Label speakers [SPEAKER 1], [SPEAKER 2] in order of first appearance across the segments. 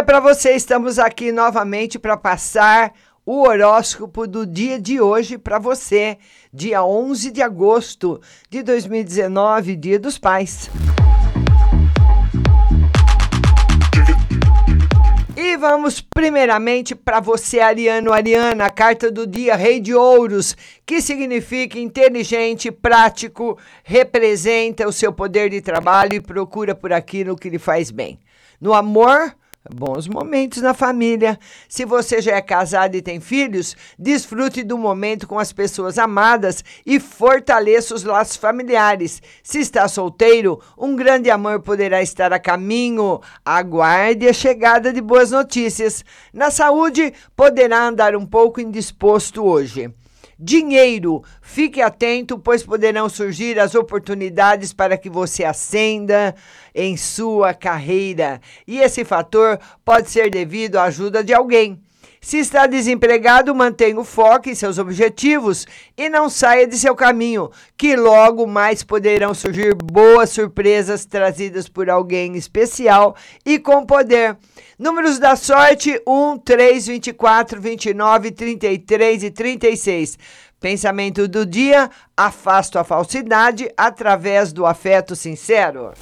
[SPEAKER 1] dia para você. Estamos aqui novamente para passar o horóscopo do dia de hoje para você, dia 11 de agosto de 2019, Dia dos Pais. E vamos primeiramente para você, Ariano Ariana, carta do dia Rei de Ouros, que significa inteligente, prático, representa o seu poder de trabalho e procura por aquilo que lhe faz bem. No amor, bons momentos na família. Se você já é casado e tem filhos, desfrute do momento com as pessoas amadas e fortaleça os laços familiares. Se está solteiro, um grande amor poderá estar a caminho. Aguarde a chegada de boas notícias. Na saúde, poderá andar um pouco indisposto hoje. Dinheiro, fique atento, pois poderão surgir as oportunidades para que você ascenda em sua carreira. E esse fator pode ser devido à ajuda de alguém. Se está desempregado, mantenha o foco em seus objetivos e não saia de seu caminho, que logo mais poderão surgir boas surpresas trazidas por alguém especial e com poder. Números da sorte: 1, 3, 24, 29, 33 e 36. Pensamento do dia: afasto a falsidade através do afeto sincero.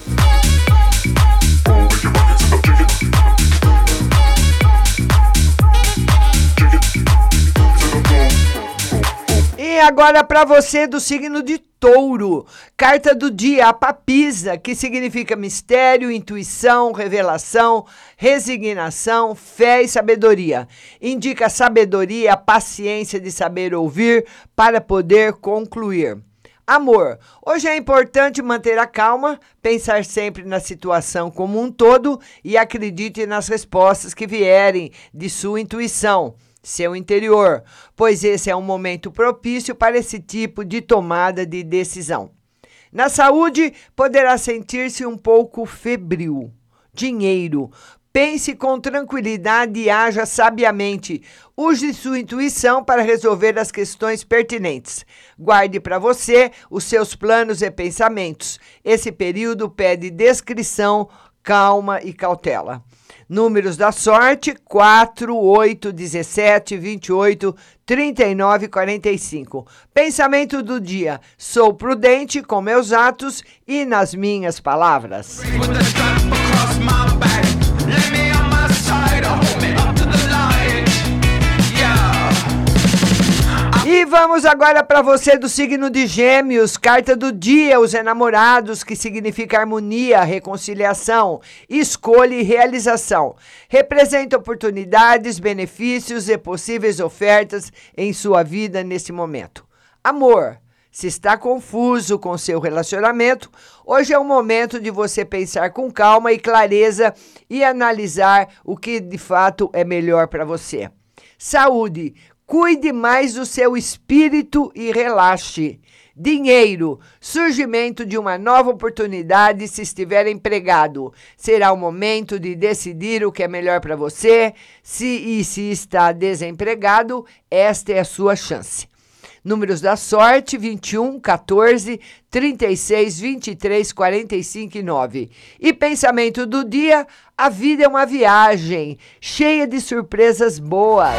[SPEAKER 1] Agora para você do signo de Touro, carta do dia, a papisa, que significa mistério, intuição, revelação, resignação, fé e sabedoria. Indica sabedoria, paciência de saber ouvir para poder concluir. Amor. Hoje é importante manter a calma, pensar sempre na situação como um todo e acredite nas respostas que vierem de sua intuição seu interior, pois esse é um momento propício para esse tipo de tomada de decisão. Na saúde, poderá sentir-se um pouco febril. Dinheiro. Pense com tranquilidade e haja sabiamente. Use sua intuição para resolver as questões pertinentes. Guarde para você os seus planos e pensamentos. Esse período pede descrição, calma e cautela. Números da sorte: 4, 8, 17, 28, 39 e 45. Pensamento do dia: sou prudente com meus atos e nas minhas palavras. Vamos agora para você do signo de Gêmeos, carta do dia, os enamorados, que significa harmonia, reconciliação, escolha e realização. Representa oportunidades, benefícios e possíveis ofertas em sua vida nesse momento. Amor. Se está confuso com seu relacionamento, hoje é o momento de você pensar com calma e clareza e analisar o que de fato é melhor para você. Saúde. Cuide mais do seu espírito e relaxe. Dinheiro, surgimento de uma nova oportunidade se estiver empregado. Será o momento de decidir o que é melhor para você. Se e se está desempregado, esta é a sua chance. Números da sorte: 21, 14, 36, 23, 45 e 9. E pensamento do dia: a vida é uma viagem cheia de surpresas boas.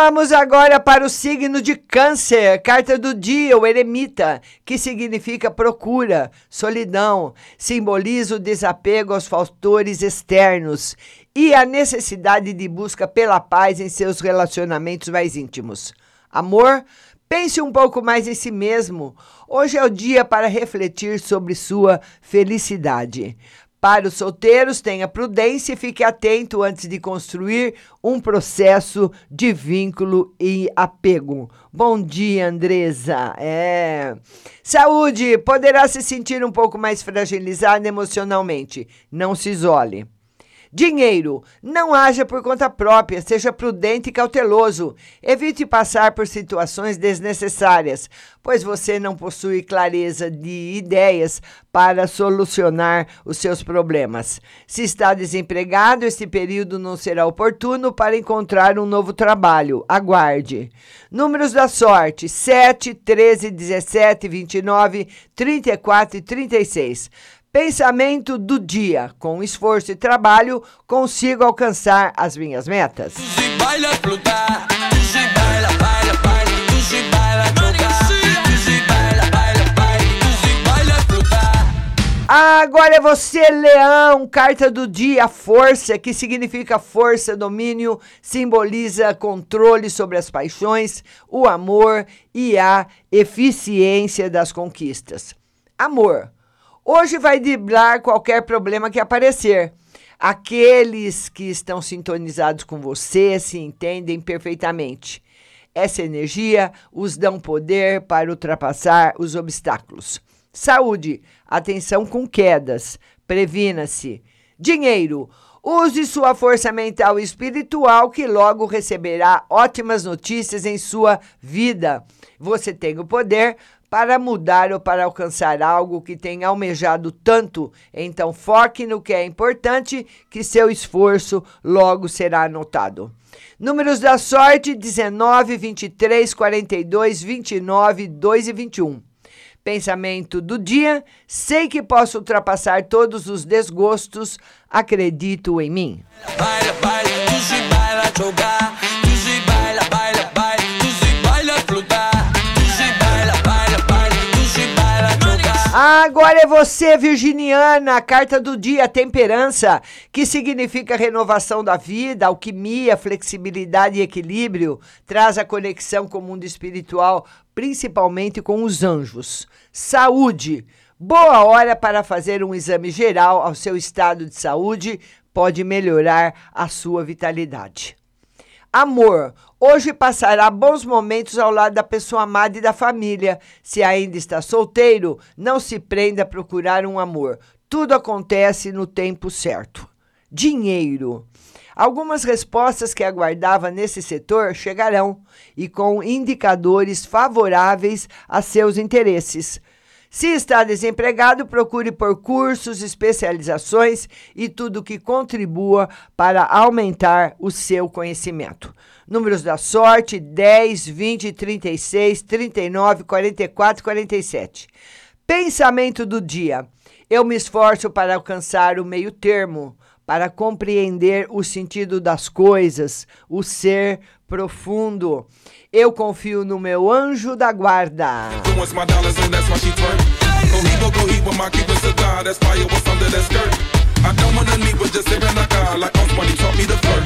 [SPEAKER 1] Vamos agora para o signo de Câncer, carta do dia, o eremita, que significa procura, solidão, simboliza o desapego aos fatores externos e a necessidade de busca pela paz em seus relacionamentos mais íntimos. Amor, pense um pouco mais em si mesmo. Hoje é o dia para refletir sobre sua felicidade. Para os solteiros, tenha prudência e fique atento antes de construir um processo de vínculo e apego. Bom dia, Andresa. É. Saúde, poderá se sentir um pouco mais fragilizada emocionalmente. Não se isole. Dinheiro. Não haja por conta própria, seja prudente e cauteloso. Evite passar por situações desnecessárias, pois você não possui clareza de ideias para solucionar os seus problemas. Se está desempregado, este período não será oportuno para encontrar um novo trabalho. Aguarde. Números da sorte: 7, 13, 17, 29, 34 e 36. Pensamento do dia. Com esforço e trabalho, consigo alcançar as minhas metas. Agora é você, leão, carta do dia, força, que significa força, domínio, simboliza controle sobre as paixões, o amor e a eficiência das conquistas. Amor. Hoje vai driblar qualquer problema que aparecer. Aqueles que estão sintonizados com você se entendem perfeitamente. Essa energia os dá poder para ultrapassar os obstáculos. Saúde, atenção com quedas, previna-se. Dinheiro, use sua força mental e espiritual que logo receberá ótimas notícias em sua vida. Você tem o poder para mudar ou para alcançar algo que tem almejado tanto, então foque no que é importante, que seu esforço logo será notado. Números da sorte: 19, 23, 42, 29, 2 e 21. Pensamento do dia: sei que posso ultrapassar todos os desgostos, acredito em mim. Baila, baila, é você, virginiana, a carta do dia, temperança, que significa renovação da vida, alquimia, flexibilidade e equilíbrio, traz a conexão com o mundo espiritual, principalmente com os anjos. Saúde. Boa hora para fazer um exame geral ao seu estado de saúde, pode melhorar a sua vitalidade. Amor. Hoje passará bons momentos ao lado da pessoa amada e da família. Se ainda está solteiro, não se prenda a procurar um amor. Tudo acontece no tempo certo. Dinheiro. Algumas respostas que aguardava nesse setor chegarão e com indicadores favoráveis a seus interesses. Se está desempregado, procure por cursos, especializações e tudo que contribua para aumentar o seu conhecimento. Números da sorte: 10, 20, 36, 39, 44, 47. Pensamento do dia: eu me esforço para alcançar o meio termo, para compreender o sentido das coisas, o ser profundo. Eu confio no meu anjo da guarda.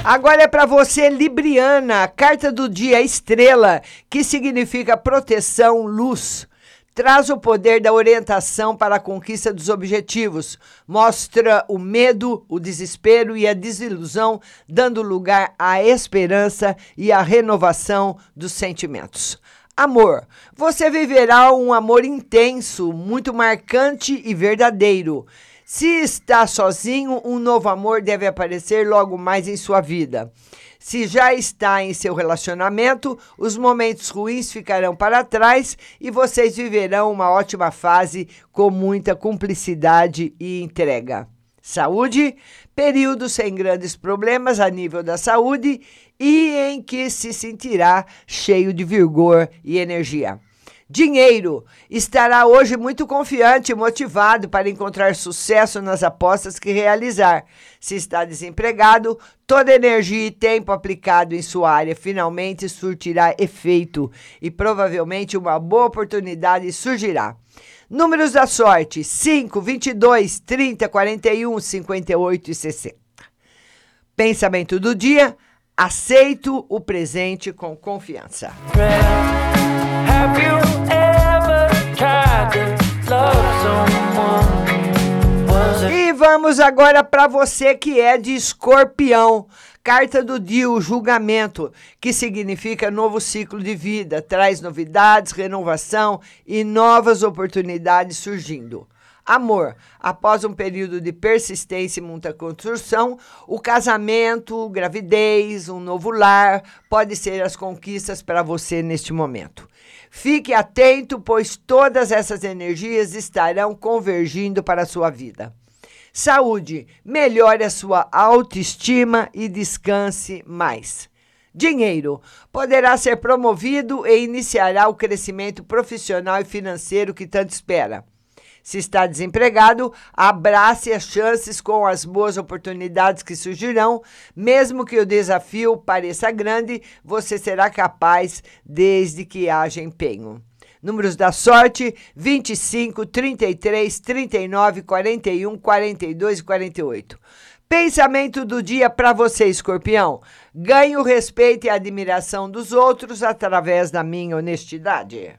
[SPEAKER 1] Agora é para você, Libriana, carta do dia estrela, que significa proteção, luz. Traz o poder da orientação para a conquista dos objetivos. Mostra o medo, o desespero e a desilusão, dando lugar à esperança e à renovação dos sentimentos. Amor. Você viverá um amor intenso, muito marcante e verdadeiro. Se está sozinho, um novo amor deve aparecer logo mais em sua vida. Se já está em seu relacionamento, os momentos ruins ficarão para trás e vocês viverão uma ótima fase com muita cumplicidade e entrega. Saúde, período sem grandes problemas a nível da saúde e em que se sentirá cheio de vigor e energia. Dinheiro. Estará hoje muito confiante e motivado para encontrar sucesso nas apostas que realizar. Se está desempregado, toda energia e tempo aplicado em sua área finalmente surtirá efeito e provavelmente uma boa oportunidade surgirá. Números da sorte: 5, 22, 30, 41, 58 e 60. Pensamento do dia: aceito o presente com confiança. E vamos agora para você que é de escorpião. Carta do dia, o julgamento, que significa novo ciclo de vida, traz novidades, renovação e novas oportunidades surgindo. Amor, após um período de persistência e muita construção, o casamento, gravidez, um novo lar pode ser as conquistas para você neste momento. Fique atento, pois todas essas energias estarão convergindo para a sua vida. Saúde, melhore a sua autoestima e descanse mais. Dinheiro poderá ser promovido e iniciará o crescimento profissional e financeiro que tanto espera. Se está desempregado, abrace as chances com as boas oportunidades que surgirão. Mesmo que o desafio pareça grande, você será capaz desde que haja empenho. Números da sorte: 25, 33, 39, 41, 42 e 48. Pensamento do dia para você, escorpião. Ganhe o respeito e a admiração dos outros através da minha honestidade.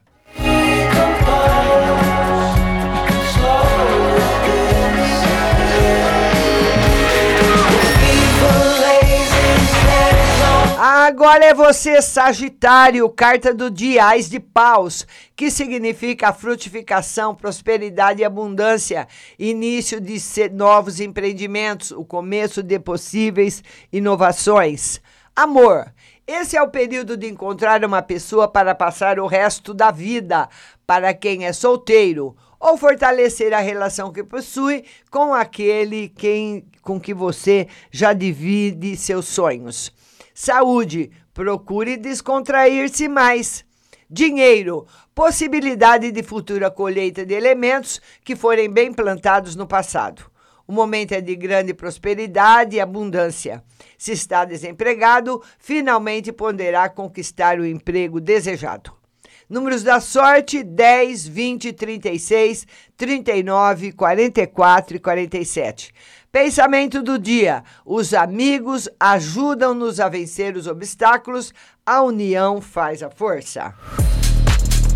[SPEAKER 1] Agora é você, Sagitário, carta do dia, Ais de Paus, que significa frutificação, prosperidade e abundância, início de novos empreendimentos, o começo de possíveis inovações. Amor, esse é o período de encontrar uma pessoa para passar o resto da vida, para quem é solteiro, ou fortalecer a relação que possui com aquele quem, com que você já divide seus sonhos. Saúde, procure descontrair-se mais. Dinheiro, possibilidade de futura colheita de elementos que forem bem plantados no passado. O momento é de grande prosperidade e abundância. Se está desempregado, finalmente poderá conquistar o emprego desejado. Números da sorte: 10, 20, 36, 39, 44 e 47. Pensamento do dia: os amigos ajudam-nos a vencer os obstáculos, a união faz a força.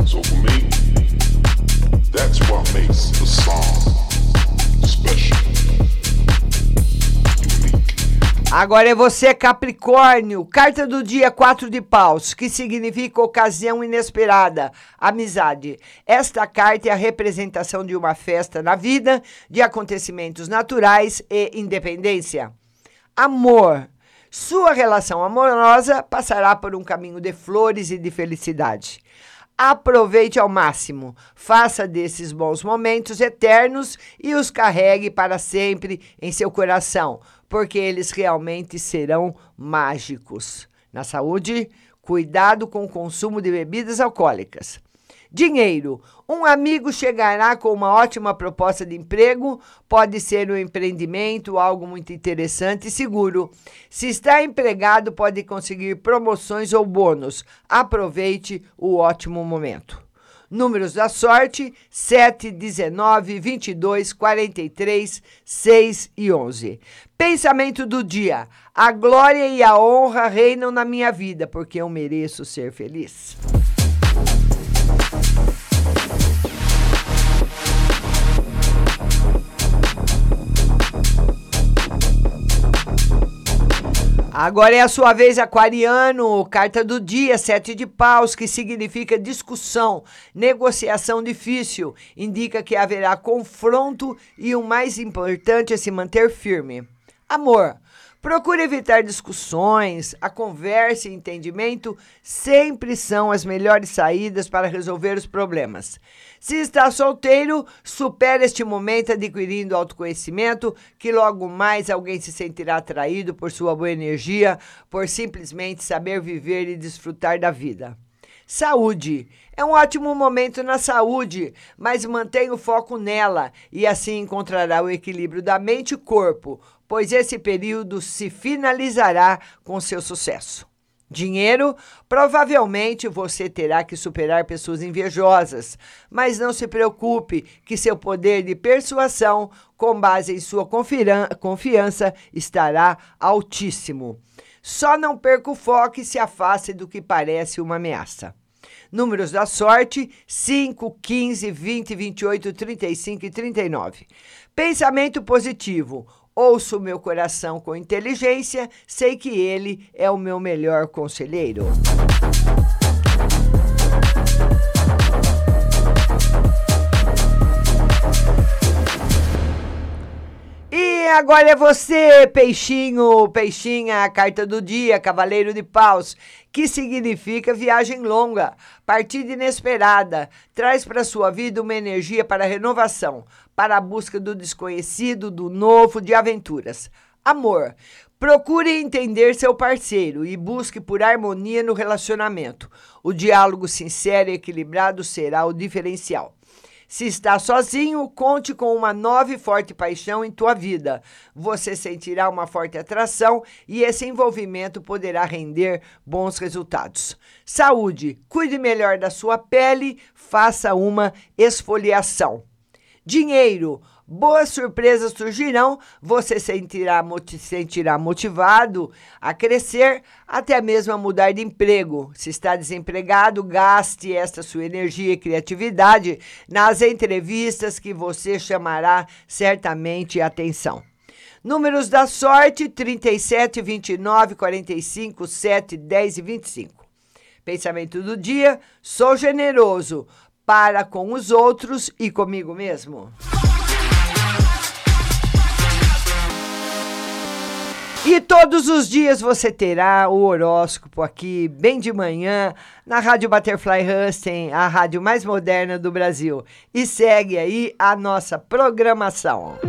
[SPEAKER 1] So for me, that's what makes the song Agora é você, Capricórnio. Carta do dia 4 de paus, que significa ocasião inesperada, amizade. Esta carta é a representação de uma festa na vida, de acontecimentos naturais e independência. Amor. Sua relação amorosa passará por um caminho de flores e de felicidade. Aproveite ao máximo, faça desses bons momentos eternos e os carregue para sempre em seu coração porque eles realmente serão mágicos. Na saúde, cuidado com o consumo de bebidas alcoólicas. Dinheiro. Um amigo chegará com uma ótima proposta de emprego, pode ser um empreendimento, algo muito interessante e seguro. Se está empregado, pode conseguir promoções ou bônus. Aproveite o ótimo momento. Números da sorte: 7, 19, 22, 43, 6 e 11. Pensamento do dia: a glória e a honra reinam na minha vida, porque eu mereço ser feliz. Agora é a sua vez, aquariano. Carta do dia, sete de paus, que significa discussão, negociação difícil. Indica que haverá confronto e o mais importante é se manter firme. Amor. Procure evitar discussões, a conversa e entendimento sempre são as melhores saídas para resolver os problemas. Se está solteiro, supere este momento adquirindo autoconhecimento, que logo mais alguém se sentirá atraído por sua boa energia, por simplesmente saber viver e desfrutar da vida. Saúde. É um ótimo momento na saúde, mas mantenha o foco nela e assim encontrará o equilíbrio da mente e corpo, pois esse período se finalizará com seu sucesso. Dinheiro, provavelmente você terá que superar pessoas invejosas, mas não se preocupe que seu poder de persuasão, com base em sua confiança, estará altíssimo. Só não perca o foco e se afaste do que parece uma ameaça. Números da sorte: 5, 15, 20, 28, 35 e 39. Pensamento positivo. Ouço meu coração com inteligência, sei que ele é o meu melhor conselheiro. agora é você, peixinho, peixinha, carta do dia, cavaleiro de paus, que significa viagem longa, partida inesperada, traz para sua vida uma energia para renovação, para a busca do desconhecido, do novo, de aventuras. Amor. Procure entender seu parceiro e busque por harmonia no relacionamento. O diálogo sincero e equilibrado será o diferencial. Se está sozinho, conte com uma nova e forte paixão em tua vida. Você sentirá uma forte atração e esse envolvimento poderá render bons resultados. Saúde, cuide melhor da sua pele, faça uma esfoliação. Dinheiro, boas surpresas surgirão, você sentirá, sentirá motivado a crescer, até mesmo a mudar de emprego. Se está desempregado, gaste esta sua energia e criatividade nas entrevistas que você chamará certamente atenção. Números da sorte: 37, 29, 45, 7, 10 e 25. Pensamento do dia: sou generoso para com os outros e comigo mesmo. E todos os dias você terá o horóscopo aqui, bem de manhã, na Rádio Butterfly Husting, a rádio mais moderna do Brasil. E segue aí a nossa programação.